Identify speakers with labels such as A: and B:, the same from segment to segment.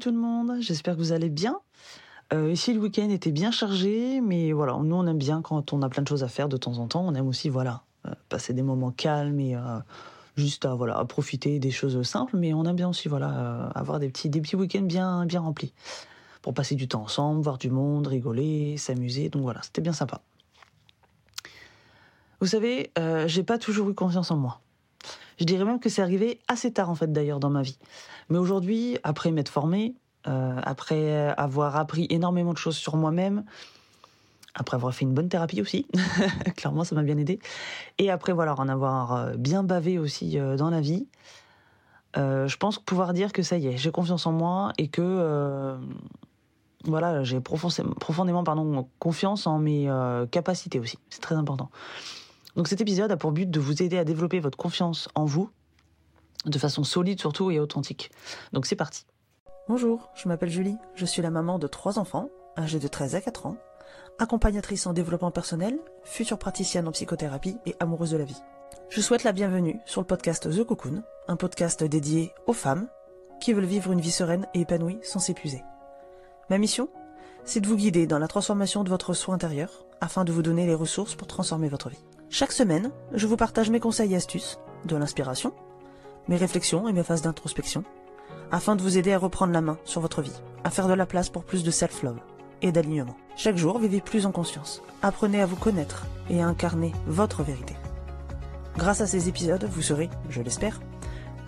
A: Tout le monde, j'espère que vous allez bien. Euh, ici, le week-end était bien chargé, mais voilà, nous on aime bien quand on a plein de choses à faire de temps en temps. On aime aussi, voilà, euh, passer des moments calmes et euh, juste à, voilà, profiter des choses simples, mais on aime bien aussi, voilà, avoir des petits, des petits week-ends bien, bien remplis pour passer du temps ensemble, voir du monde, rigoler, s'amuser. Donc voilà, c'était bien sympa. Vous savez, j'ai pas toujours eu confiance en moi. Je dirais même que c'est arrivé assez tard en fait d'ailleurs dans ma vie. Mais aujourd'hui, après m'être formé, euh, après avoir appris énormément de choses sur moi-même, après avoir fait une bonne thérapie aussi, clairement ça m'a bien aidé, et après voilà en avoir euh, bien bavé aussi euh, dans la vie, je pense pouvoir dire que ça y est, j'ai confiance en moi et que voilà, j'ai profondément, pardon, confiance en mes capacités aussi. C'est très important. Donc cet épisode a pour but de vous aider à développer votre confiance en vous de façon solide surtout et authentique. Donc c'est parti.
B: Bonjour, je m'appelle Julie, je suis la maman de trois enfants, âgés de 13 à 4 ans, accompagnatrice en développement personnel, future praticienne en psychothérapie et amoureuse de la vie. Je souhaite la bienvenue sur le podcast The Cocoon, un podcast dédié aux femmes qui veulent vivre une vie sereine et épanouie sans s'épuiser. Ma mission C'est de vous guider dans la transformation de votre soi intérieur afin de vous donner les ressources pour transformer votre vie. Chaque semaine, je vous partage mes conseils et astuces, de l'inspiration, mes réflexions et mes phases d'introspection, afin de vous aider à reprendre la main sur votre vie, à faire de la place pour plus de self-love et d'alignement. Chaque jour, vivez plus en conscience. Apprenez à vous connaître et à incarner votre vérité. Grâce à ces épisodes, vous serez, je l'espère,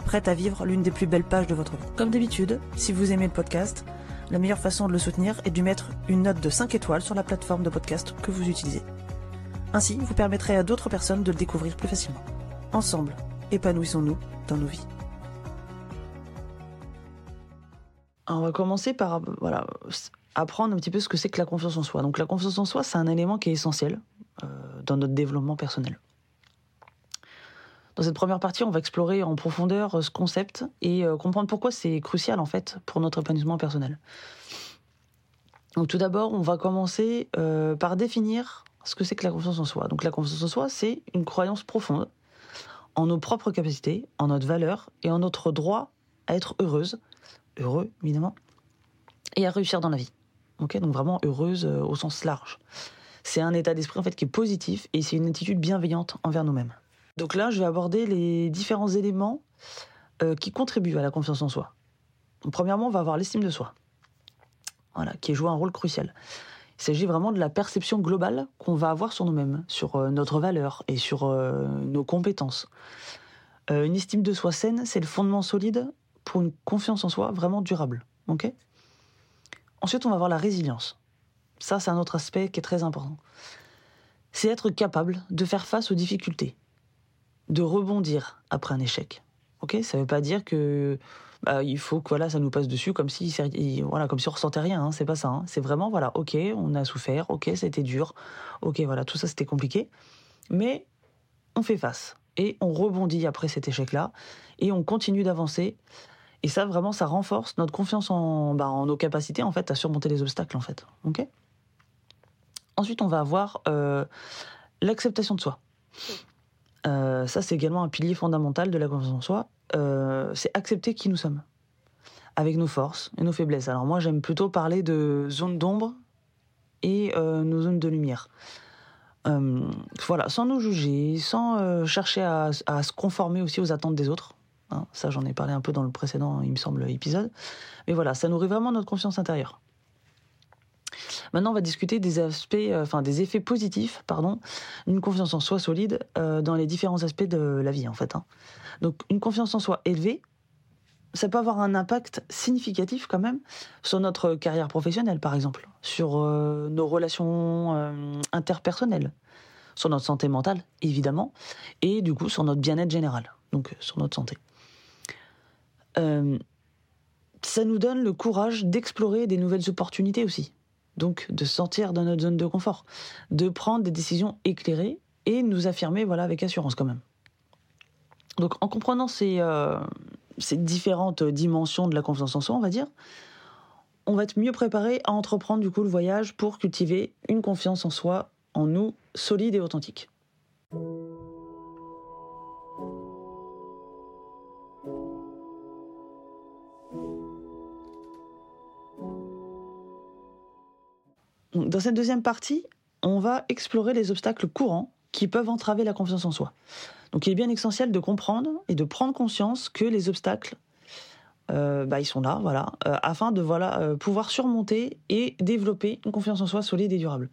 B: prête à vivre l'une des plus belles pages de votre vie. Comme d'habitude, si vous aimez le podcast, la meilleure façon de le soutenir est de mettre une note de 5 étoiles sur la plateforme de podcast que vous utilisez. Ainsi, vous permettrez à d'autres personnes de le découvrir plus facilement. Ensemble, épanouissons-nous dans nos vies.
A: On va commencer par apprendre un petit peu ce que c'est que la confiance en soi. Donc la confiance en soi, c'est un élément qui est essentiel euh, dans notre développement personnel. Dans cette première partie, on va explorer en profondeur euh, ce concept et euh, comprendre pourquoi c'est crucial en fait pour notre épanouissement personnel. Donc tout d'abord, on va commencer par définir ce que c'est que la confiance en soi. Donc la confiance en soi, c'est une croyance profonde en nos propres capacités, en notre valeur et en notre droit à être heureuse, heureux évidemment, et à réussir dans la vie. Ok, donc vraiment heureuse euh, au sens large. C'est un état d'esprit en fait qui est positif et c'est une attitude bienveillante envers nous-mêmes. Donc là, je vais aborder les différents éléments euh, qui contribuent à la confiance en soi. Premièrement, on va avoir l'estime de soi, voilà, qui joue un rôle crucial. Il s'agit vraiment de la perception globale qu'on va avoir sur nous-mêmes, sur euh, notre valeur et sur euh, nos compétences. Euh, une estime de soi saine, c'est le fondement solide pour une confiance en soi vraiment durable. Ensuite, on va avoir la résilience. Ça, c'est un autre aspect qui est très important. C'est être capable de faire face aux difficultés, de rebondir après un échec. Ok? Ça ne veut pas dire que bah, il faut que voilà, ça nous passe dessus comme si, voilà, comme si on ressentait rien. Hein, c'est pas ça. hein. C'est vraiment voilà, ok, on a souffert, ok, c'était dur, ok, voilà, tout ça c'était compliqué, mais on fait face et on rebondit après cet échec-là et on continue d'avancer. Et ça, vraiment, ça renforce notre confiance en, bah, en nos capacités en fait à surmonter les obstacles en fait. Ok Ensuite, on va avoir euh, l'acceptation de soi. Euh, ça, c'est également un pilier fondamental de la confiance en soi. Euh, c'est accepter qui nous sommes, avec nos forces et nos faiblesses. Alors moi, j'aime plutôt parler de zones d'ombre et euh, nos zones de lumière. Voilà, sans nous juger, sans chercher à, à se conformer aussi aux attentes des autres. Hein, ça, j'en ai parlé un peu dans le précédent, il me semble, épisode. Mais voilà, ça nourrit vraiment notre confiance intérieure. Maintenant, on va discuter des aspects, euh, enfin des effets positifs, pardon, d'une confiance en soi solide euh, dans les différents aspects de la vie, en fait. hein. Donc, une confiance en soi élevée, ça peut avoir un impact significatif quand même sur notre carrière professionnelle, par exemple, sur euh, nos relations interpersonnelles, sur notre santé mentale, évidemment, et du coup sur notre bien-être général, donc sur notre santé. Ça nous donne le courage d'explorer des nouvelles opportunités aussi, donc de sortir de notre zone de confort, de prendre des décisions éclairées et nous affirmer voilà avec assurance quand même. Donc en comprenant ces, euh, ces différentes dimensions de la confiance en soi, on va dire, on va être mieux préparé à entreprendre du coup le voyage pour cultiver une confiance en soi, en nous, solide et authentique. Dans cette deuxième partie, on va explorer les obstacles courants qui peuvent entraver la confiance en soi. Donc il est bien essentiel de comprendre et de prendre conscience que les obstacles, euh, bah, ils sont là, voilà, euh, afin de voilà, euh, pouvoir surmonter et développer une confiance en soi solide et durable.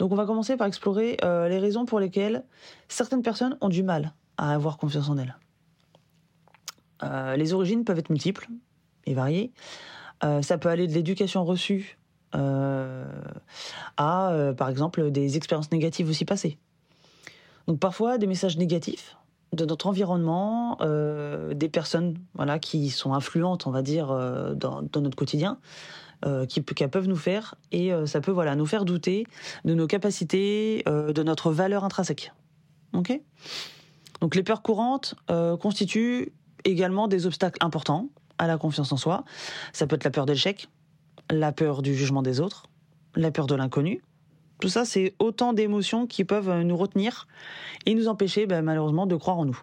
A: Donc on va commencer par explorer les raisons pour lesquelles certaines personnes ont du mal à avoir confiance en elles. les origines peuvent être multiples et variées. ça peut aller de l'éducation reçue à, par exemple, des expériences négatives aussi passées. Donc parfois des messages négatifs de notre environnement, euh, des personnes voilà qui sont influentes, on va dire, euh, dans, notre quotidien, euh, qui, peuvent nous faire et ça peut voilà nous faire douter de nos capacités, de notre valeur intrinsèque. Ok? Donc les peurs courantes constituent également des obstacles importants à la confiance en soi. Ça peut être la peur d'échec, la peur du jugement des autres, la peur de l'inconnu, tout ça, c'est autant d'émotions qui peuvent nous retenir et nous empêcher ben, malheureusement de croire en nous.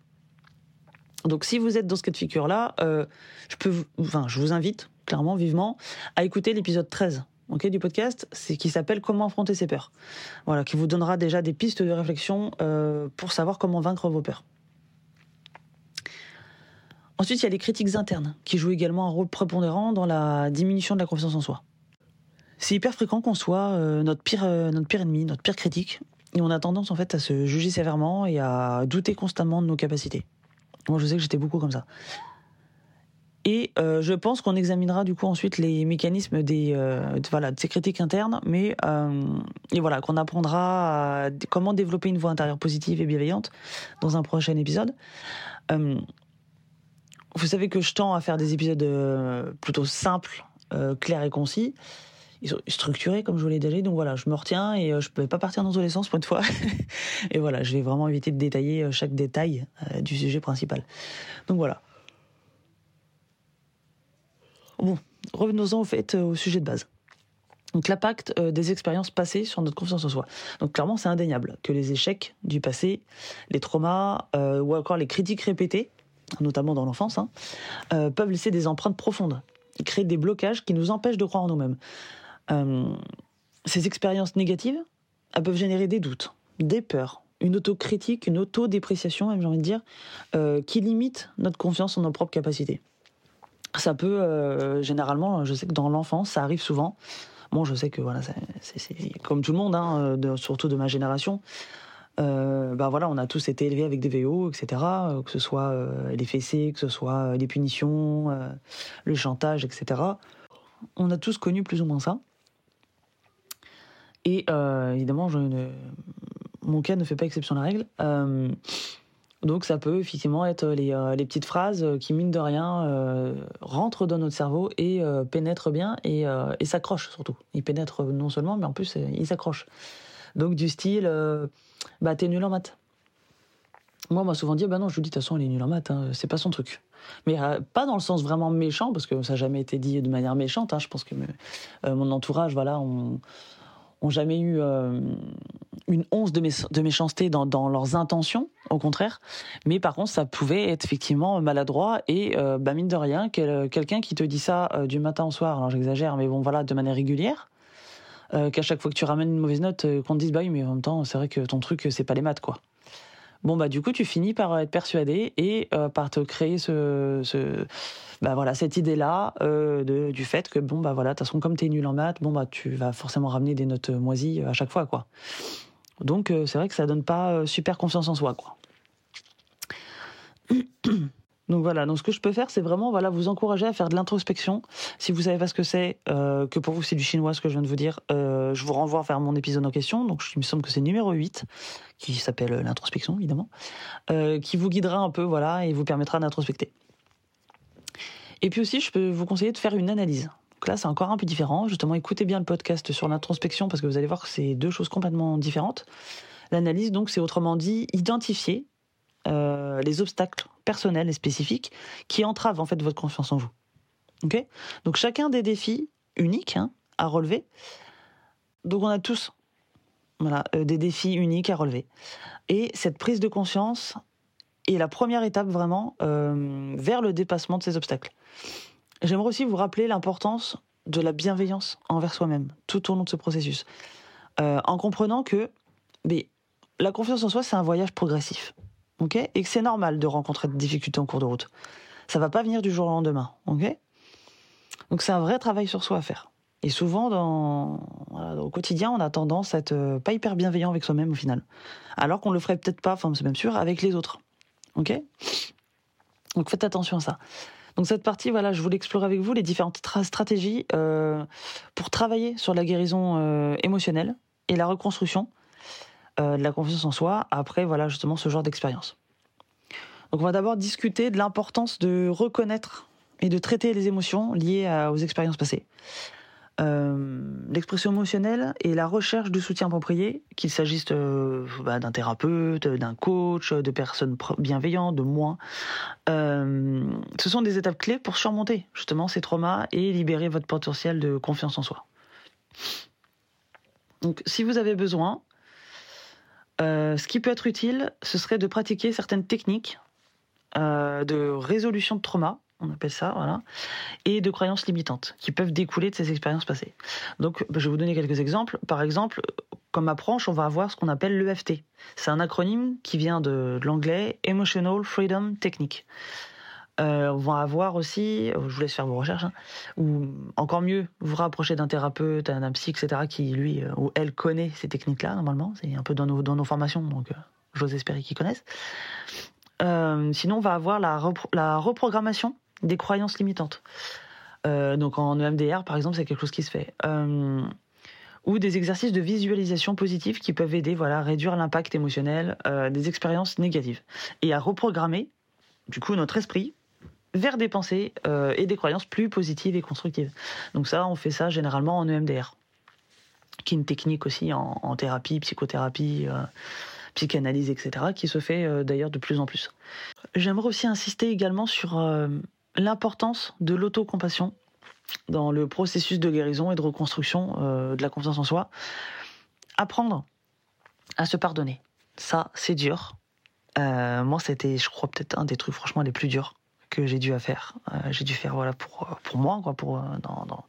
A: Donc si vous êtes dans ce cas de figure-là, euh, je, peux, enfin, je vous invite clairement, vivement, à écouter l'épisode 13 du podcast, qui s'appelle Comment affronter ses peurs. Voilà, qui vous donnera déjà des pistes de réflexion euh, pour savoir comment vaincre vos peurs. Ensuite, il y a les critiques internes, qui jouent également un rôle prépondérant dans la diminution de la confiance en soi c'est hyper fréquent qu'on soit euh, notre, pire, euh, notre pire ennemi, notre pire critique. Et on a tendance en fait à se juger sévèrement et à douter constamment de nos capacités. Moi, je sais que j'étais beaucoup comme ça. Et euh, je pense qu'on examinera du coup ensuite les mécanismes de, ces critiques internes, mais voilà qu'on apprendra comment développer une voix intérieure positive et bienveillante dans un prochain épisode. Vous savez que je tends à faire des épisodes plutôt simples, clairs et concis ils sont structurés, comme je vous l'ai déjà. Donc voilà, je me retiens et euh, je ne vais pas partir dans tous les sens pour une fois. et voilà, je vais vraiment éviter de détailler euh, chaque détail euh, du sujet principal. Donc voilà. Bon, revenons-en au fait au sujet de base. Donc l'impact des expériences passées sur notre confiance en soi. Donc clairement, c'est indéniable que les échecs du passé, les traumas ou encore les critiques répétées, notamment dans l'enfance, hein, peuvent laisser des empreintes profondes, créer des blocages qui nous empêchent de croire en nous-mêmes. Euh, ces expériences négatives, elles peuvent générer des doutes, des peurs, une autocritique, une autodépréciation, même j'ai envie de dire, euh, qui limite notre confiance en nos propres capacités. Ça peut, euh, généralement, je sais que dans l'enfance, ça arrive souvent. Bon, je sais que voilà, c'est comme tout le monde, hein, surtout de ma génération. Bah voilà, on a tous été élevés avec des VO, etc. que ce soit les fessées, que ce soit les punitions, le chantage, etc. On a tous connu plus ou moins ça. Et euh, évidemment, mon cas ne fait pas exception à la règle. Euh, donc ça peut effectivement être les, euh, les, petites phrases qui, mine de rien, rentrent dans notre cerveau et pénètrent bien et, et s'accrochent surtout. Ils pénètrent non seulement, mais en plus, ils s'accrochent. Donc du style, bah t'es nul en maths. Moi, on m'a souvent dit, bah non, je lui dis, de toute façon, elle est nulle en maths, hein, c'est pas son truc. Mais pas dans le sens vraiment méchant, parce que ça n'a jamais été dit de manière méchante. Hein. Je pense que mon entourage, voilà, on, ont jamais eu euh, une once de, méchanceté dans, leurs intentions, au contraire. Mais par contre, ça pouvait être effectivement maladroit et, euh, bah, mine de rien, quelqu'un qui te dit ça euh, du matin au soir, alors j'exagère, mais bon, voilà, de manière régulière, qu'à chaque fois que tu ramènes une mauvaise note, qu'on te dise, bah oui, mais en même temps, c'est vrai que ton truc, c'est pas les maths, quoi. Bon, bah, du coup, tu finis par être persuadé et par te créer ce, bah voilà cette idée là euh, du fait que bon bah voilà de toute façon comme t'es nul en maths bon bah tu vas forcément ramener des notes moisies euh, à chaque fois quoi donc euh, c'est vrai que ça donne pas super confiance en soi quoi donc voilà, donc ce que je peux faire, c'est vraiment voilà vous encourager à faire de l'introspection. Si vous savez pas ce que c'est, que pour vous c'est du chinois ce que je viens de vous dire, je vous renvoie vers mon épisode en question. Donc il me semble que c'est numéro 8, qui s'appelle l'introspection évidemment, qui vous guidera un peu voilà et vous permettra d'introspecter. Et puis aussi, je peux vous conseiller de faire une analyse. Donc là, c'est encore un peu différent. Justement, écoutez bien le podcast sur l'introspection parce que vous allez voir que c'est deux choses complètement différentes. L'analyse, donc, c'est autrement dit identifier euh, les obstacles personnels et spécifiques qui entravent en fait votre confiance en vous. Ok? Donc chacun des défis uniques hein, à relever. Donc on a tous voilà, euh, des défis uniques à relever. Et cette prise de conscience, et la première étape vraiment euh, vers le dépassement de ces obstacles. J'aimerais aussi vous rappeler l'importance de la bienveillance envers soi-même tout au long de ce processus. en comprenant que la confiance en soi, c'est un voyage progressif. Ok? Et que c'est normal de rencontrer des difficultés en cours de route. Ça va pas venir du jour au lendemain. ok? Donc c'est un vrai travail sur soi à faire. Et souvent, au quotidien, on a tendance à être euh, pas hyper bienveillant avec soi-même au final. Alors qu'on le ferait peut-être pas, enfin c'est même sûr, avec les autres. Ok? Donc faites attention à ça. Donc cette partie, voilà, je voulais explorer avec vous les différentes stratégies euh, pour travailler sur la guérison euh, émotionnelle et la reconstruction de la confiance en soi après, voilà, justement ce genre d'expérience. Donc on va d'abord discuter de l'importance de reconnaître et de traiter les émotions liées aux expériences passées. Euh, l'expression émotionnelle et la recherche de soutien approprié, qu'il s'agisse euh, bah, d'un thérapeute, d'un coach, de personnes bienveillantes, de moi. Euh, ce sont des étapes clés pour surmonter justement ces traumas et libérer votre potentiel de confiance en soi. Donc, si vous avez besoin, ce qui peut être utile, ce serait de pratiquer certaines techniques de résolution de trauma on appelle ça, voilà, et de croyances limitantes qui peuvent découler de ces expériences passées. Donc, je vais vous donner quelques exemples. Par exemple, comme approche, on va avoir ce qu'on appelle l'EFT. C'est un acronyme qui vient de, l'anglais Emotional Freedom Technique. Euh, on va avoir aussi, je vous laisse faire vos recherches, hein, ou encore mieux, vous rapprocher d'un thérapeute, d'un psy, etc., qui lui euh, ou elle connaît ces techniques-là, normalement. C'est un peu dans nos, dans nos formations, donc euh, j'ose espérer qu'ils connaissent. sinon, on va avoir la, la reprogrammation des croyances limitantes. Euh, donc en EMDR, par exemple, c'est quelque chose qui se fait. Euh, ou des exercices de visualisation positive qui peuvent aider voilà, à réduire l'impact émotionnel euh, des expériences négatives et à reprogrammer, du coup, notre esprit vers des pensées et des croyances plus positives et constructives. Donc ça, on fait ça généralement en EMDR, qui est une technique aussi en, thérapie, psychothérapie, psychanalyse, etc., qui se fait d'ailleurs de plus en plus. J'aimerais aussi insister également sur l'importance de l'autocompassion dans le processus de guérison et de reconstruction euh, de la confiance en soi. Apprendre à se pardonner. Ça, c'est dur. Euh, moi, c'était, je crois, peut-être un des trucs franchement les plus durs que j'ai dû faire. Euh, j'ai dû faire voilà pour pour moi quoi, pour dans, dans,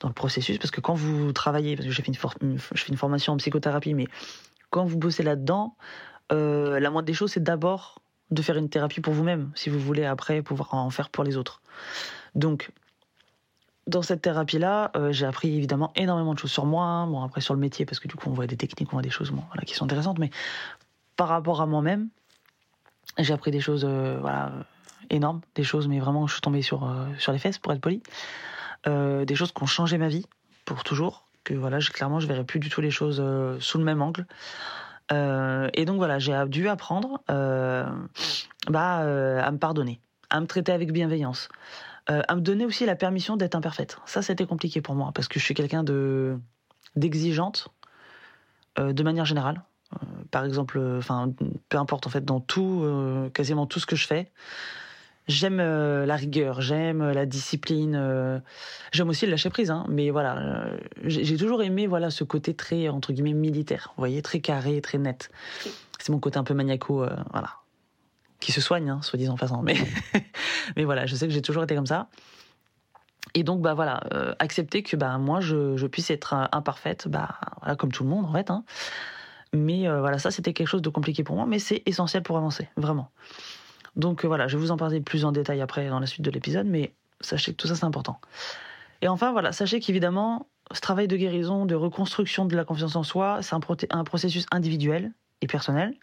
A: dans le processus parce que quand vous travaillez, parce que j'ai fait une, je fais une formation en psychothérapie, mais quand vous bossez là-dedans, la moindre des choses, c'est d'abord de faire une thérapie pour vous-même, si vous voulez après pouvoir en faire pour les autres. Donc, dans cette thérapie-là, euh, j'ai appris évidemment énormément de choses sur moi, bon après sur le métier, parce que du coup on voit des techniques, on voit des choses voilà, qui sont intéressantes, mais par rapport à moi-même, j'ai appris des choses euh, voilà, énormes, des choses, mais vraiment je suis tombé sur, euh, sur les fesses, pour être poli, des choses qui ont changé ma vie pour toujours, que voilà, clairement je verrai plus du tout les choses sous le même angle. Euh, et donc voilà, j'ai dû apprendre euh, bah, euh, à me pardonner, à me traiter avec bienveillance, à me donner aussi la permission d'être imparfaite. Ça, c'était compliqué pour moi parce que je suis quelqu'un de d'exigeante de manière générale. par exemple, enfin, peu importe en fait, dans tout, quasiment tout ce que je fais, J'aime euh, la rigueur, j'aime euh, la discipline, euh, j'aime aussi le lâcher prise, hein, mais voilà, j'ai toujours aimé voilà ce côté très entre guillemets militaire, vous voyez, très carré, très net. C'est mon côté un peu maniaco, voilà, qui se soigne, hein, soit disant façon, mais mais voilà, je sais que j'ai toujours été comme ça. Et donc bah voilà, accepter que bah moi je, puisse être imparfaite, bah voilà, comme tout le monde en fait. Hein. Mais voilà, ça c'était quelque chose de compliqué pour moi, mais c'est essentiel pour avancer, vraiment. Donc euh, voilà, je vais vous en parler plus en détail après dans la suite de l'épisode, mais sachez que tout ça c'est important. Et enfin voilà, sachez qu'évidemment, ce travail de guérison, de reconstruction de la confiance en soi, c'est un, processus individuel et personnel,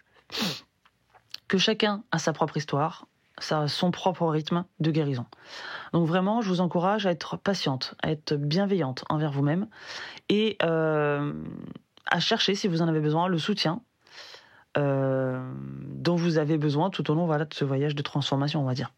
A: que chacun a sa propre histoire, son propre rythme de guérison. Donc vraiment, je vous encourage à être patiente, à être bienveillante envers vous-même et euh, à chercher, si vous en avez besoin, le soutien euh, dont vous avez besoin tout au long de ce voyage de transformation, on va dire.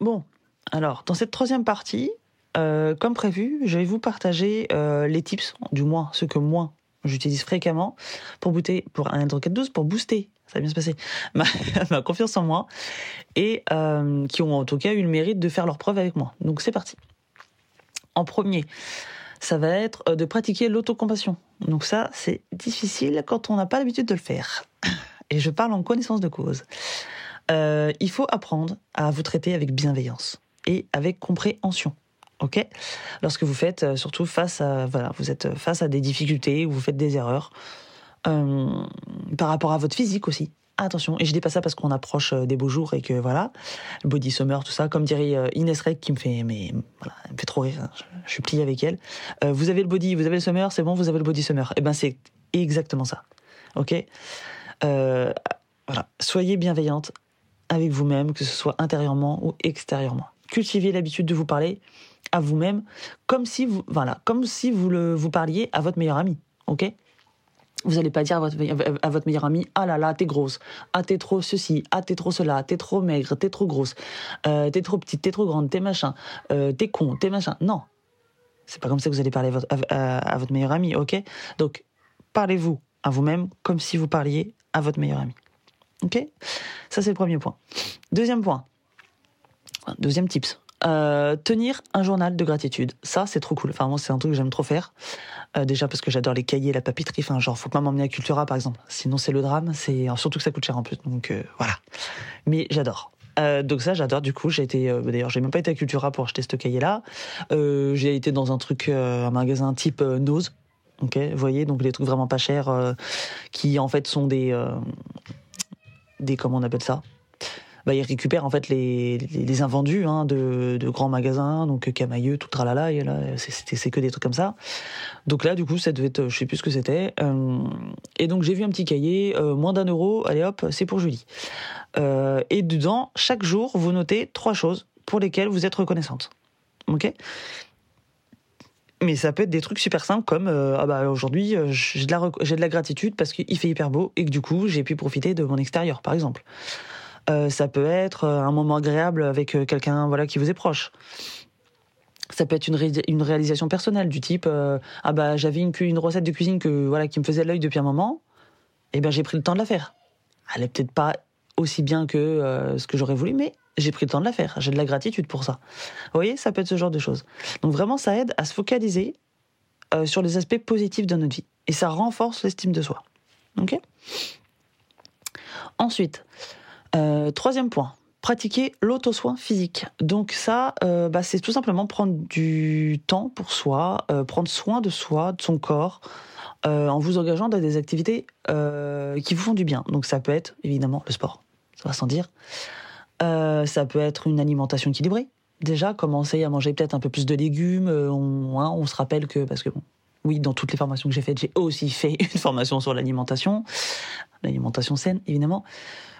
A: Bon, alors, dans cette troisième partie, euh, comme prévu, je vais vous partager euh, les tips, du moins ce que moi j'utilise fréquemment pour booster, pour un 4 12 pour booster ça va bien se passer, ma, confiance en moi, et euh, qui ont en tout cas eu le mérite de faire leur preuve avec moi. Donc c'est parti. En premier, ça va être de pratiquer l'autocompassion. Donc ça, c'est difficile quand on n'a pas l'habitude de le faire. Et je parle en connaissance de cause. Il faut apprendre à vous traiter avec bienveillance et avec compréhension. Ok Lorsque vous faites, euh, surtout face à, voilà, vous êtes face à des difficultés ou vous faites des erreurs, euh, par rapport à votre physique aussi. Attention, et je dis pas ça parce qu'on approche euh, des beaux jours et que voilà, le body summer, tout ça, comme dirait Inès Reg qui me fait, mais voilà, elle me fait trop rire. hein, Je, suis plié avec elle. Vous avez le body, vous avez le summer, c'est bon, vous avez le body summer. Eh ben c'est exactement ça. Ok. Voilà, soyez bienveillante avec vous-même, que ce soit intérieurement ou extérieurement. Cultivez l'habitude de vous parler à vous-même comme si vous, voilà, comme si vous le, vous parliez à votre meilleur ami. Ok? Vous n'allez pas dire à votre, à votre meilleur ami Ah là là, t'es grosse. Ah, t'es trop ceci. Ah, t'es trop cela. T'es trop maigre. T'es trop grosse. Euh, t'es trop petite. T'es trop grande. T'es machin. Euh, t'es con. T'es machin. Non. C'est pas comme ça que vous allez parler à votre, à- votre meilleur ami, ok? Donc, parlez-vous à vous-même comme si vous parliez à votre meilleur ami. Ok? Ça, c'est le premier point. Deuxième point. Deuxième tips. Euh, tenir un journal de gratitude. Ça, c'est trop cool. Enfin, moi, c'est un truc que j'aime trop faire. Euh, déjà parce que j'adore les cahiers, la papeterie. Enfin, genre, faut pas m'emmener à Cultura, par exemple. Sinon, c'est le drame. C'est surtout que ça coûte cher en plus. Donc, euh, voilà. Mais j'adore. Euh, donc ça, j'adore. Du coup, j'ai été. euh, D'ailleurs, j'ai même pas été à Cultura pour acheter ce cahier-là. Euh, j'ai été dans un truc, euh, un magasin type euh, Nose. Ok, vous voyez, donc des trucs vraiment pas chers, euh, qui en fait sont des, euh, des comment on appelle ça? Bah, ils récupèrent en fait les, invendus hein, de, grands magasins, donc Camailleux, tout tralala, c'est- que des trucs comme ça. Donc là, du coup, ça devait être, je sais plus ce que c'était. Euh, et donc j'ai vu un petit cahier, euh, moins d'un euro, allez hop, c'est pour Julie. Euh, et dedans, chaque jour, vous notez trois choses pour lesquelles vous êtes reconnaissante. Ok? Mais ça peut être des trucs super simples comme euh, ah bah aujourd'hui euh, j'ai de la gratitude parce qu'il fait hyper beau et que du coup j'ai pu profiter de mon extérieur par exemple. Euh, ça peut être euh, un moment agréable avec euh, quelqu'un voilà qui vous est proche. Ça peut être une, ré- une réalisation personnelle du type ah bah j'avais une, recette de cuisine que voilà qui me faisait l'œil depuis un moment et ben j'ai pris le temps de la faire. Elle est peut-être pas aussi bien que ce que j'aurais voulu mais j'ai pris le temps de la faire. J'ai de la gratitude pour ça. Vous voyez, ça peut être ce genre de choses. Donc vraiment ça aide à se focaliser sur les aspects positifs de notre vie et ça renforce l'estime de soi. Ok? Ensuite, euh, troisième point, pratiquer l'auto-soin physique. Donc ça, euh, bah, c'est tout simplement prendre du temps pour soi, euh, prendre soin de soi, de son corps, en vous engageant dans des activités qui vous font du bien. Donc ça peut être évidemment le sport, ça va sans dire. Ça peut être une alimentation équilibrée. Déjà, commencer à manger peut-être un peu plus de légumes. on, hein, on se rappelle que, parce que oui, dans toutes les formations que j'ai faites, j'ai aussi fait une formation sur l'alimentation, l'alimentation saine, évidemment.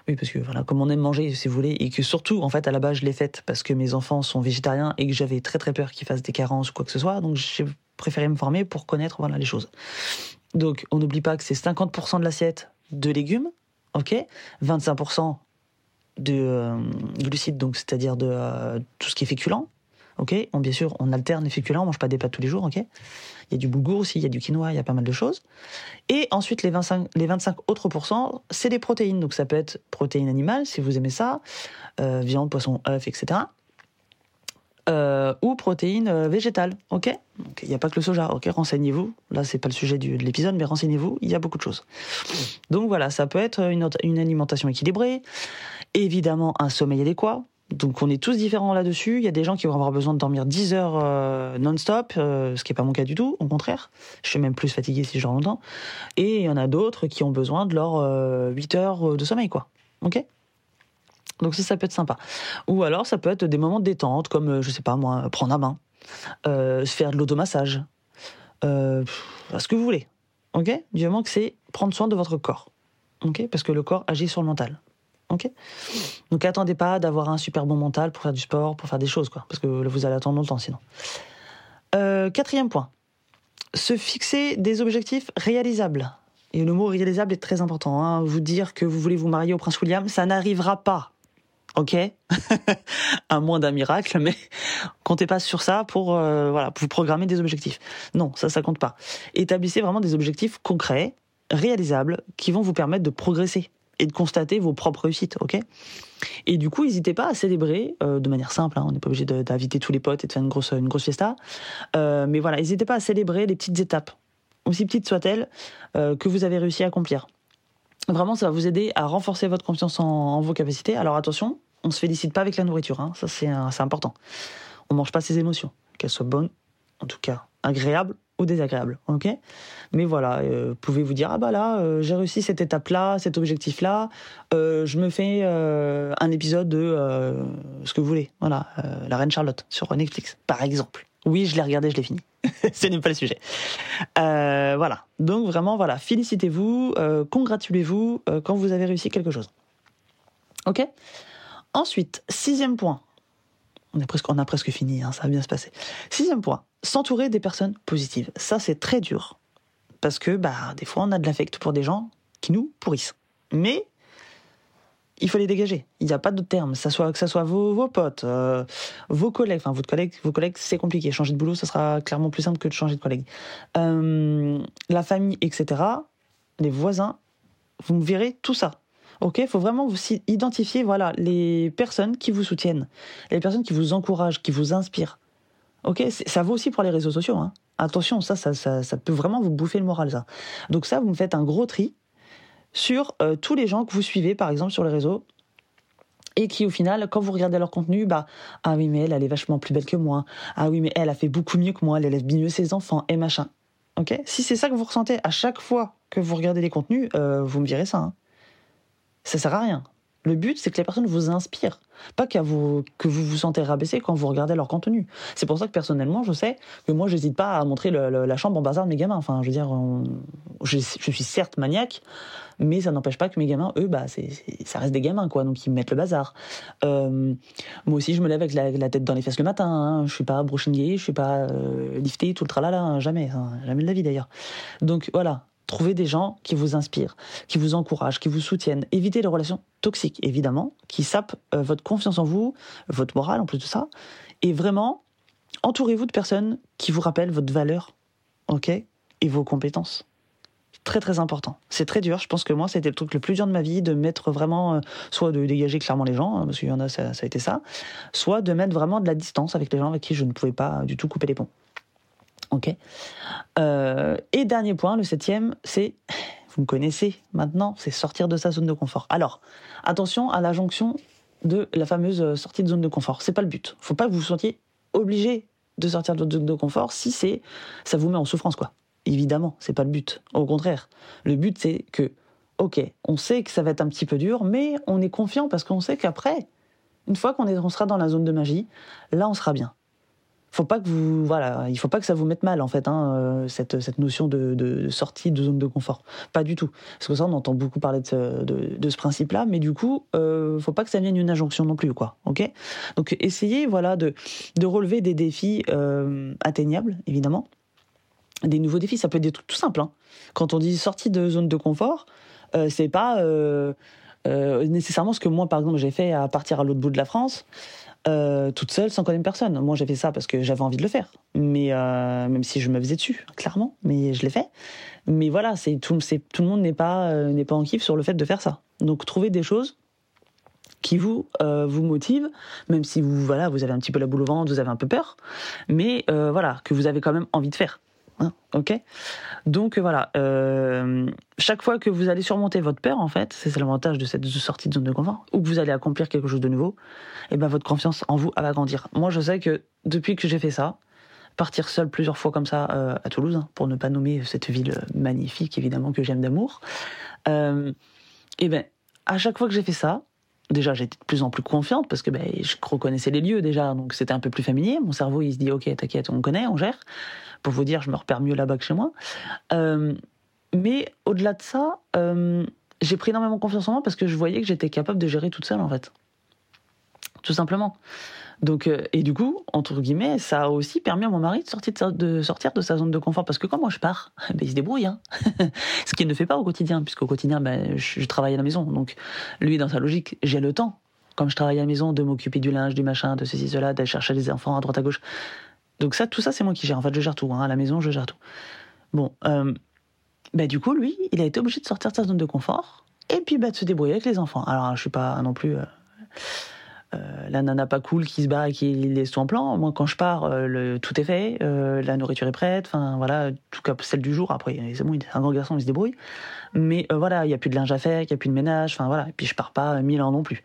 A: Oui, parce que voilà, comme on aime manger, si vous voulez, et que surtout, en fait, à la base, je l'ai faite parce que mes enfants sont végétariens et que j'avais très très peur qu'ils fassent des carences ou quoi que ce soit. Donc, j'ai préféré me former pour connaître voilà les choses. Donc, on n'oublie pas que c'est 50% de l'assiette de légumes, ok, 25% de euh, glucides, donc c'est-à-dire de euh, tout ce qui est féculent. Ok, bon, bien sûr, on alterne les féculents, on mange pas des pâtes tous les jours. Ok, il y a du boulgour aussi, il y a du quinoa, il y a pas mal de choses. Et ensuite, les 25, les 25 autres pourcents, c'est des protéines. Donc ça peut être protéines animales, si vous aimez ça, euh, viande, poisson, œufs, etc. Euh, ou protéines euh, végétales. Ok, il n'y a pas que le soja. Ok, renseignez-vous. Là, c'est pas le sujet du- de l'épisode, mais renseignez-vous. Il y a beaucoup de choses. Donc voilà, ça peut être une, une alimentation équilibrée, évidemment un sommeil adéquat. Donc on est tous différents là-dessus. Il y a des gens qui vont avoir besoin de dormir 10 heures euh, non-stop, euh, ce qui n'est pas mon cas du tout, au contraire. Je suis même plus fatigué si je dors longtemps. Et il y en a d'autres qui ont besoin de leur euh, 8 heures de sommeil, quoi. Ok? Donc ça, ça peut être sympa. Ou alors ça peut être des moments de détente, comme, euh, je sais pas moi, prendre bain, euh, se faire de l'automassage, euh, ce que vous voulez. Ok? Du moment que c'est prendre soin de votre corps. Ok? Parce que le corps agit sur le mental. Ok Donc attendez pas d'avoir un super bon mental pour faire du sport, pour faire des choses, quoi. Parce que vous allez attendre longtemps sinon. Euh, quatrième point. Se fixer des objectifs réalisables. Et le mot réalisable est très important. Hein. Vous dire que vous voulez vous marier au prince William, ça n'arrivera pas. Ok? À moins d'un miracle, mais comptez pas sur ça pour, euh, voilà, pour vous programmer des objectifs. Non, ça, ça compte pas. Établissez vraiment des objectifs concrets, réalisables, qui vont vous permettre de progresser et de constater vos propres réussites, ok? Et du coup, n'hésitez pas à célébrer euh, de manière simple. Hein, on n'est pas obligé d'inviter tous les potes et de faire une grosse une grosse fiesta, euh, mais voilà, n'hésitez pas à célébrer les petites étapes, aussi petites soient-elles, euh, que vous avez réussi à accomplir. Vraiment, ça va vous aider à renforcer votre confiance en, vos capacités. Alors attention, on se félicite pas avec la nourriture, hein, ça c'est important. On mange pas ses émotions, qu'elles soient bonnes, en tout cas agréables désagréable, ok? Mais voilà, euh, pouvez vous dire ah bah là euh, j'ai réussi cette étape-là, cet objectif-là, euh, je me fais un épisode de ce que vous voulez, voilà, la Reine Charlotte sur Netflix, par exemple. Oui, je l'ai regardé, je l'ai fini. Ce n'est pas le sujet. voilà. Donc vraiment voilà, félicitez-vous, congratulez-vous quand vous avez réussi quelque chose. Ok? Ensuite, sixième point. On, est presque, on a presque fini, hein, ça va bien se passer. Sixième point, s'entourer des personnes positives. Ça, c'est très dur. Parce que, bah, des fois, on a de l'affect pour des gens qui nous pourrissent. Mais il faut les dégager. Il n'y a pas d'autre terme. Que ce soit vos, potes, euh, vos collègues. Enfin, votre collègue, vos collègues, c'est compliqué. Changer de boulot, ça sera clairement plus simple que de changer de collègue. Euh, la famille, etc. Les voisins, vous me verrez tout ça. Ok, faut vraiment vous identifier, voilà, les personnes qui vous soutiennent, les personnes qui vous encouragent, qui vous inspirent. Ok, ça vaut aussi pour les réseaux sociaux. Hein. Attention, ça ça, ça, peut vraiment vous bouffer le moral, ça. Donc ça, vous me faites un gros tri sur euh, tous les gens que vous suivez, par exemple, sur les réseaux, et qui, au final, quand vous regardez leur contenu, bah, ah oui, mais elle, est vachement plus belle que moi. Ah oui, mais elle a fait beaucoup mieux que moi, elle élève mieux ses enfants, et machin. Ok? Si c'est ça que vous ressentez à chaque fois que vous regardez les contenus, euh, vous me direz ça. Hein. Ça sert à rien. Le but, c'est que les personnes vous inspirent, pas qu'à vous, que vous vous sentez rabaissé quand vous regardez leur contenu. C'est pour ça que personnellement, je sais que moi, j'hésite pas à montrer la chambre en bazar de mes gamins. Enfin, je veux dire, je, suis certes maniaque, mais ça n'empêche pas que mes gamins, eux, bah, ça reste des gamins, quoi. Donc, ils mettent le bazar. Euh, moi aussi, je me lève avec la, tête dans les fesses le matin. Hein. Je suis pas brushing je suis pas euh, lifté, tout le tralala, hein. jamais, hein. jamais de la vie d'ailleurs. Donc voilà, Trouvez des gens qui vous inspirent, qui vous encouragent, qui vous soutiennent. Évitez les relations toxiques, évidemment, qui sapent euh, votre confiance en vous, votre morale en plus de ça. Et vraiment, entourez-vous de personnes qui vous rappellent votre valeur, ok, et vos compétences. Très très important. C'est très dur. Je pense que moi, c'était le truc le plus dur de ma vie, de mettre vraiment, euh, soit de dégager clairement les gens, hein, parce qu'il y en a, ça, ça a été ça, soit de mettre vraiment de la distance avec les gens avec qui je ne pouvais pas du tout couper les ponts. Ok. Euh, et dernier point, le septième, c'est, vous me connaissez maintenant, c'est sortir de sa zone de confort. Alors, attention à la jonction de la fameuse sortie de zone de confort. C'est pas le but. Faut pas que vous vous sentiez obligé de sortir de votre zone de confort si c'est, ça vous met en souffrance, quoi. Évidemment, c'est pas le but. Au contraire, le but c'est que, ok, on sait que ça va être un petit peu dur, mais on est confiant parce qu'on sait qu'après, une fois qu'on on sera dans la zone de magie, là on sera bien faut pas que vous voilà il faut pas que ça vous mette mal en fait hein, euh, cette, cette notion de, sortie de zone de confort. Pas du tout. Parce que ça on entend beaucoup parler de ce, de, ce principe là mais du coup euh, faut pas que ça devienne une injonction non plus quoi ok? Donc essayez voilà de, de relever des défis euh, atteignables évidemment. Des nouveaux défis ça peut être des trucs tout simples hein. quand on dit sortie de zone de confort euh, c'est pas nécessairement ce que moi par exemple j'ai fait à partir à l'autre bout de la France euh, toute seule sans connaître personne. Moi, j'ai fait ça parce que j'avais envie de le faire. Mais euh, même si je me faisais dessus, clairement, mais je l'ai fait. Mais voilà, c'est tout, tout le monde n'est pas euh, n'est pas en kiff sur le fait de faire ça. Donc, trouver des choses qui vous vous motivent, même si vous voilà, vous avez un petit peu la boule au ventre, vous avez un peu peur, mais voilà, que vous avez quand même envie de faire. Hein, ok Donc voilà, euh, chaque fois que vous allez surmonter votre peur, en fait, c'est l'avantage de cette sortie de zone de confort, ou que vous allez accomplir quelque chose de nouveau, et eh ben votre confiance en vous va grandir. Moi, je sais que depuis que j'ai fait ça, partir seul plusieurs fois comme ça euh, à Toulouse, hein, pour ne pas nommer cette ville magnifique, évidemment, que j'aime d'amour, euh, et eh ben à chaque fois que j'ai fait ça, déjà j'étais de plus en plus confiante parce que ben, je reconnaissais les lieux déjà, donc c'était un peu plus familier. Mon cerveau il se dit ok t'inquiète, on connaît, on gère. Pour vous dire, je me repère mieux là-bas que chez moi. Euh, mais au-delà de ça, euh, j'ai pris énormément confiance en moi parce que je voyais que j'étais capable de gérer toute seule en fait, tout simplement. Donc, euh, et du coup, entre guillemets, ça a aussi permis à mon mari de sortir de, sa, zone de confort. Parce que quand moi je pars, ben, il se débrouille. Hein. Ce qu'il ne fait pas au quotidien, puisqu'au quotidien, ben, je, travaille à la maison. Donc, lui, dans sa logique, j'ai le temps, comme je travaille à la maison, de m'occuper du linge, du machin, de ceci, cela, d'aller chercher les enfants à droite à gauche. Donc ça, tout ça, c'est moi qui gère. En fait, je gère tout. Hein. À la maison, je gère tout. Bon, euh, ben, du coup, lui, il a été obligé de sortir de sa zone de confort. et puis bah, de se débrouiller avec les enfants. Alors je suis pas non plus euh, la nana pas cool qui se barre et qui laisse tout en plan. Moi, quand je pars, euh, le, tout est fait, euh, la nourriture est prête, enfin voilà, tout cas celle du jour. Après, c'est bon, un grand garçon, il se débrouille. Mais voilà, il n'y a plus de linge à faire, il n'y a plus de ménage, enfin voilà. Et puis je pars pas mille ans non plus.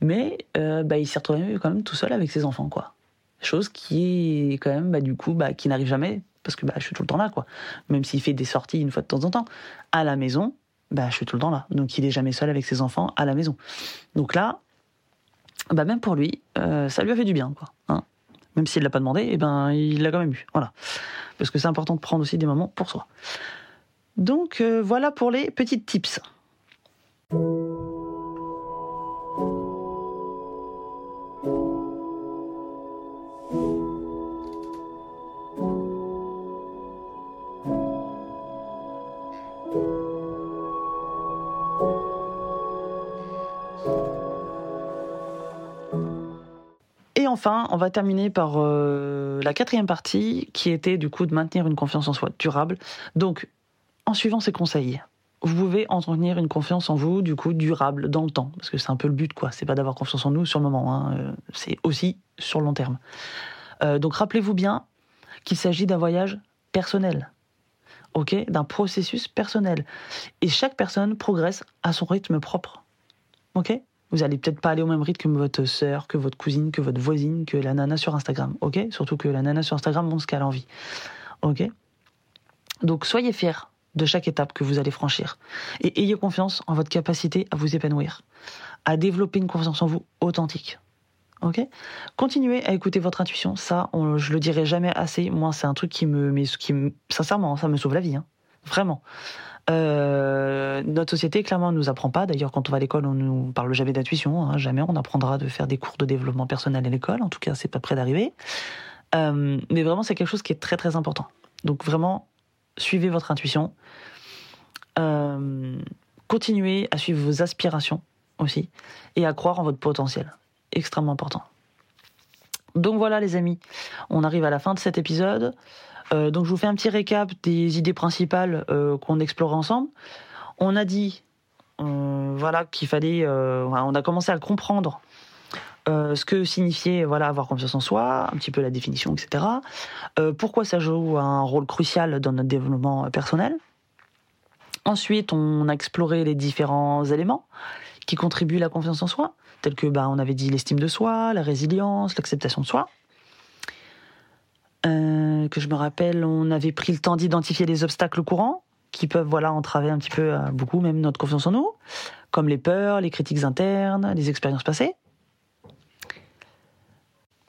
A: Mais bah, il s'est retrouvé quand même tout seul avec ses enfants, quoi. Chose qui quand même, bah, du coup, bah, qui n'arrive jamais parce que bah, je suis tout le temps là, quoi. Même s'il fait des sorties une fois de temps en temps. À la maison, bah, je suis tout le temps là. Donc il est jamais seul avec ses enfants à la maison. Donc là, bah même pour lui, euh, ça lui a fait du bien, quoi. Hein. même s'il l'a pas demandé, et eh ben il l'a quand même eu. Voilà, parce que c'est important de prendre aussi des moments pour soi. Donc euh, voilà pour les petites tips. Enfin, on va terminer par euh, la quatrième partie, qui était du coup de maintenir une confiance en soi durable. Donc, en suivant ces conseils, vous pouvez entretenir une confiance en vous, du coup, durable dans le temps. Parce que c'est un peu le but, quoi. C'est pas d'avoir confiance en nous sur le moment, hein. euh, c'est aussi sur le long terme. Euh, donc, rappelez-vous bien qu'il s'agit d'un voyage personnel. Ok? D'un processus personnel. Et chaque personne progresse à son rythme propre. Ok? Vous allez peut-être pas aller au même rythme que votre sœur, que votre cousine, que votre voisine, que la nana sur Instagram. Ok? Surtout que la nana sur Instagram montre ce qu'elle a envie. Ok? Donc soyez fiers de chaque étape que vous allez franchir. Et ayez confiance en votre capacité à vous épanouir, à développer une confiance en vous authentique. Ok? Continuez à écouter votre intuition. Ça, on, je le dirai jamais assez. Moi, c'est un truc qui me, mais qui me, sincèrement, ça me sauve la vie. Hein. Vraiment. Euh, notre société, clairement, ne nous apprend pas. D'ailleurs, quand on va à l'école, on nous parle jamais d'intuition. Hein. jamais on apprendra de faire des cours de développement personnel à l'école. En tout cas, c'est pas près d'arriver. Euh, mais vraiment, c'est quelque chose qui est très très important. Donc vraiment, suivez votre intuition. Euh, continuez à suivre vos aspirations aussi et à croire en votre potentiel. Extrêmement important. Donc voilà les amis, on arrive à la fin de cet épisode. Euh, donc je vous fais un petit récap des idées principales euh, qu'on explore ensemble. On a dit euh, voilà qu'il fallait, on a commencé à comprendre ce que signifiait voilà avoir confiance en soi, un petit peu la définition, etc. pourquoi ça joue un rôle crucial dans notre développement personnel? Ensuite, on a exploré les différents éléments qui contribuent à la confiance en soi, tels que bah, on avait dit l'estime de soi, la résilience, l'acceptation de soi. Euh, que je me rappelle, on avait pris le temps d'identifier les obstacles courants qui peuvent voilà entraver un petit peu euh, beaucoup même notre confiance en nous, comme les peurs, les critiques internes, les expériences passées.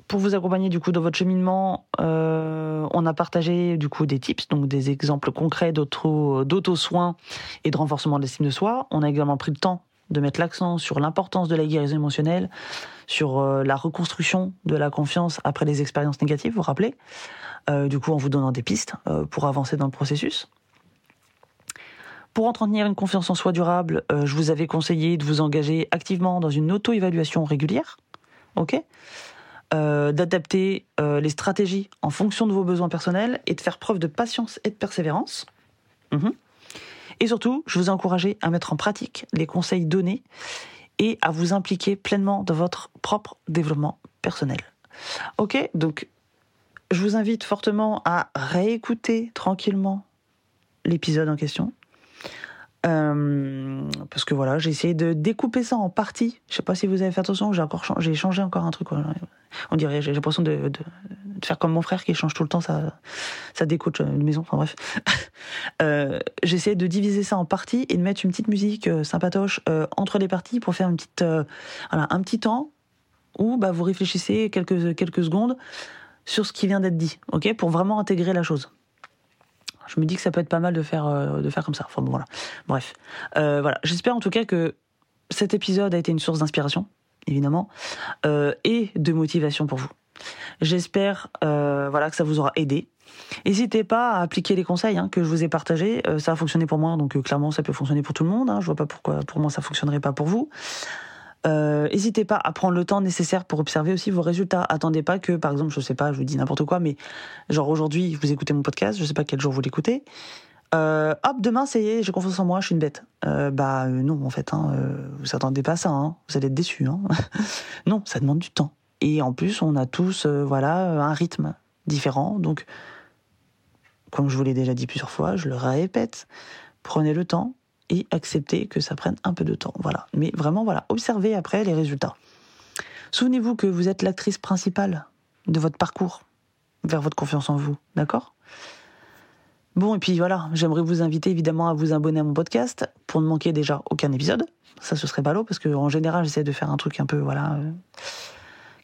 A: Pour vous accompagner du coup dans votre cheminement, euh, on a partagé du coup des tips, donc des exemples concrets d'auto-soins et de renforcement de l'estime de soi. On a également pris le temps de mettre l'accent sur l'importance de la guérison émotionnelle, sur euh, la reconstruction de la confiance après les expériences négatives, vous vous rappelez euh, Du coup, en vous donnant des pistes euh, pour avancer dans le processus. Pour entretenir une confiance en soi durable, je vous avais conseillé de vous engager activement dans une auto-évaluation régulière, D'adapter les stratégies en fonction de vos besoins personnels et de faire preuve de patience et de persévérance. Mhm. Et surtout, je vous ai à mettre en pratique les conseils donnés et à vous impliquer pleinement dans votre propre développement personnel. Ok, donc je vous invite fortement à réécouter tranquillement l'épisode en question. Euh, parce que voilà, j'ai essayé de découper ça en parties. Je sais pas si vous avez fait attention, j'ai encore changé, j'ai changé encore un truc. On dirait, j'ai l'impression de, faire comme mon frère qui change tout le temps sa, sa déco de maison. Enfin bref. euh, J'essaie de diviser ça en parties et de mettre une petite musique euh, sympatoche euh, entre les parties pour faire une petite, euh, voilà, un petit temps où bah, vous réfléchissez quelques, quelques secondes sur ce qui vient d'être dit, ok, pour vraiment intégrer la chose. Je me dis que ça peut être pas mal de faire, de faire comme ça. Enfin bon, voilà. Bref. voilà. J'espère en tout cas que cet épisode a été une source d'inspiration, évidemment, et de motivation pour vous. J'espère euh, voilà que ça vous aura aidé. N'hésitez pas à appliquer les conseils hein, que je vous ai partagés. Euh, ça a fonctionné pour moi, donc euh, clairement ça peut fonctionner pour tout le monde. Hein. Je vois pas pourquoi pour moi ça fonctionnerait pas pour vous. N'hésitez pas à prendre le temps nécessaire pour observer aussi vos résultats. Attendez pas que, par exemple, je sais pas, je vous dis n'importe quoi, mais genre aujourd'hui vous écoutez mon podcast, je sais pas quel jour vous l'écoutez. Euh, hop, demain, ça y est, j'ai confiance en moi, je suis une bête. Euh, bah non, en fait, hein, vous attendez pas à ça, hein, vous allez être déçus. Hein. non, ça demande du temps. Et en plus, on a tous, voilà, un rythme différent. Donc, comme je vous l'ai déjà dit plusieurs fois, je le répète, prenez le temps et acceptez que ça prenne un peu de temps. Voilà. Mais vraiment, voilà, observez après les résultats. Souvenez-vous que vous êtes l'actrice principale de votre parcours vers votre confiance en vous, d'accord? Bon, et puis voilà, j'aimerais vous inviter évidemment à vous abonner à mon podcast pour ne manquer déjà aucun épisode. Ça, ce serait ballot parce que en général, j'essaie de faire un truc un peu, voilà, euh,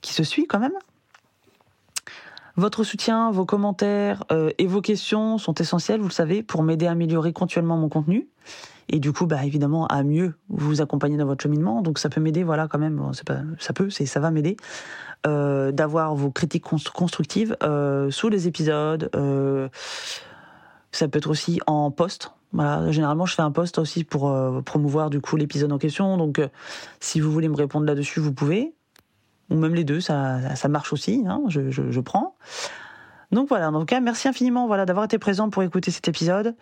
A: qui se suit quand même. Votre soutien, vos commentaires euh, et vos questions sont essentiels, vous le savez, pour m'aider à améliorer continuellement mon contenu. Et du coup, bah, évidemment, à mieux vous accompagner dans votre cheminement. Donc ça peut m'aider, voilà, quand même, pas, ça peut, ça va m'aider, euh, d'avoir vos critiques constructives euh, sous les épisodes. ça peut être aussi en post. Voilà, généralement, je fais un post aussi pour promouvoir du coup l'épisode en question. Donc, si vous voulez me répondre là-dessus, vous pouvez ou même les deux, ça, ça marche aussi, hein, je, prends. Donc voilà, en tout cas, merci infiniment voilà, d'avoir été présent pour écouter cet épisode.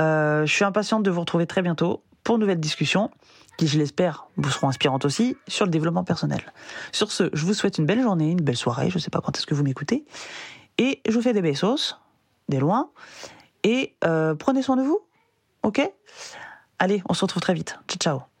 A: Euh, je suis impatiente de vous retrouver très bientôt pour une nouvelle discussion qui, je l'espère, vous seront inspirantes aussi sur le développement personnel. Sur ce, je vous souhaite une belle journée, une belle soirée, je ne sais pas quand est-ce que vous m'écoutez, et je vous fais des besos, des loin, et euh, prenez soin de vous, ok? Allez, on se retrouve très vite. Ciao, ciao